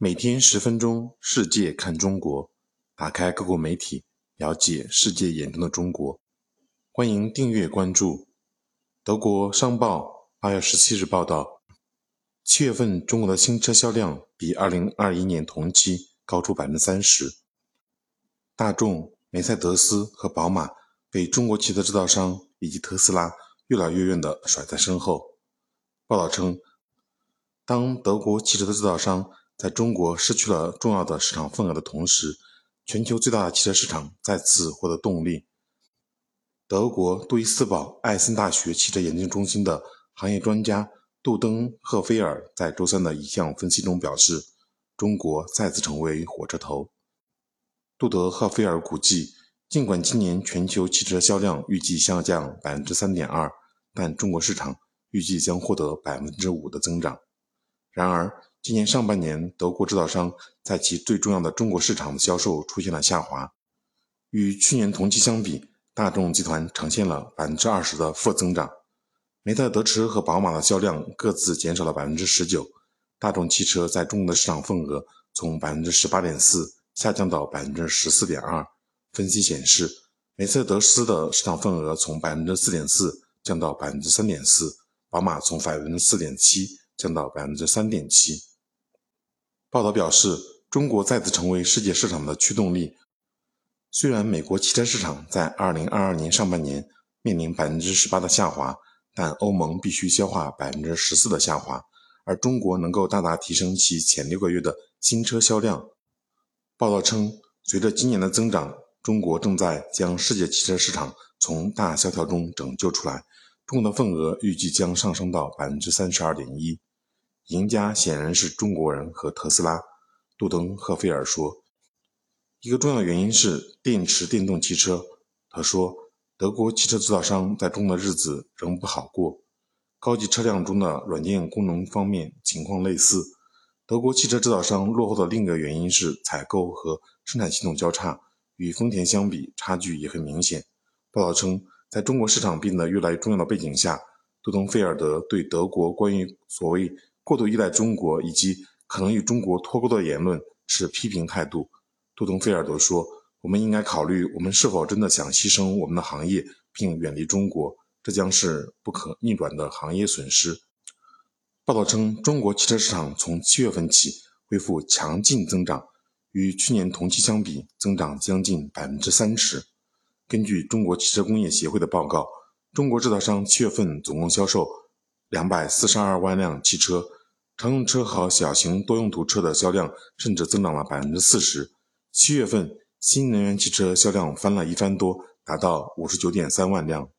每天十分钟，世界看中国。打开各国媒体，了解世界眼中的中国。欢迎订阅关注。德国商报八月十七日报道，七月份中国的新车销量比二零二一年同期高出百分之三十。大众、梅赛德斯和宝马被中国汽车制造商以及特斯拉越来越远地甩在身后。报道称，当德国汽车的制造商在中国失去了重要的市场份额的同时，全球最大的汽车市场再次获得动力。德国杜伊斯堡艾森大学汽车研究中心的行业专家杜登赫菲尔在周三的一项分析中表示，中国再次成为火车头。杜德赫菲尔估计，尽管今年全球汽车销量预计下降百分之三点二，但中国市场预计将获得百分之五的增长。然而，今年上半年，德国制造商在其最重要的中国市场的销售出现了下滑。与去年同期相比，大众集团呈现了百分之二十的负增长。梅赛德驰和宝马的销量各自减少了百分之十九。大众汽车在中国的市场份额从百分之十八点四下降到百分之十四点二。分析显示，梅赛德斯的市场份额从百分之四点四降到百分之三点四，宝马从百分之四点七降到百分之三点七。报道表示，中国再次成为世界市场的驱动力。虽然美国汽车市场在2022年上半年面临百分之十八的下滑，但欧盟必须消化百分之十四的下滑，而中国能够大大提升其前六个月的新车销量。报道称，随着今年的增长，中国正在将世界汽车市场从大萧条中拯救出来。中国的份额预计将上升到百分之三十二点一。赢家显然是中国人和特斯拉，杜登赫菲尔说。一个重要原因是电池电动汽车。他说，德国汽车制造商在中的日子仍不好过。高级车辆中的软件功能方面情况类似。德国汽车制造商落后的另一个原因是采购和生产系统较差，与丰田相比差距也很明显。报道称，在中国市场变得越来越重要的背景下，杜登菲尔德对德国关于所谓。过度依赖中国以及可能与中国脱钩的言论持批评态度。杜登菲尔德说：“我们应该考虑，我们是否真的想牺牲我们的行业并远离中国？这将是不可逆转的行业损失。”报道称，中国汽车市场从七月份起恢复强劲增长，与去年同期相比，增长将近百分之三十。根据中国汽车工业协会的报告，中国制造商七月份总共销售两百四十二万辆汽车。乘用车和小型多用途车的销量甚至增长了百分之四十。七月份新能源汽车销量翻了一番多，达到五十九点三万辆。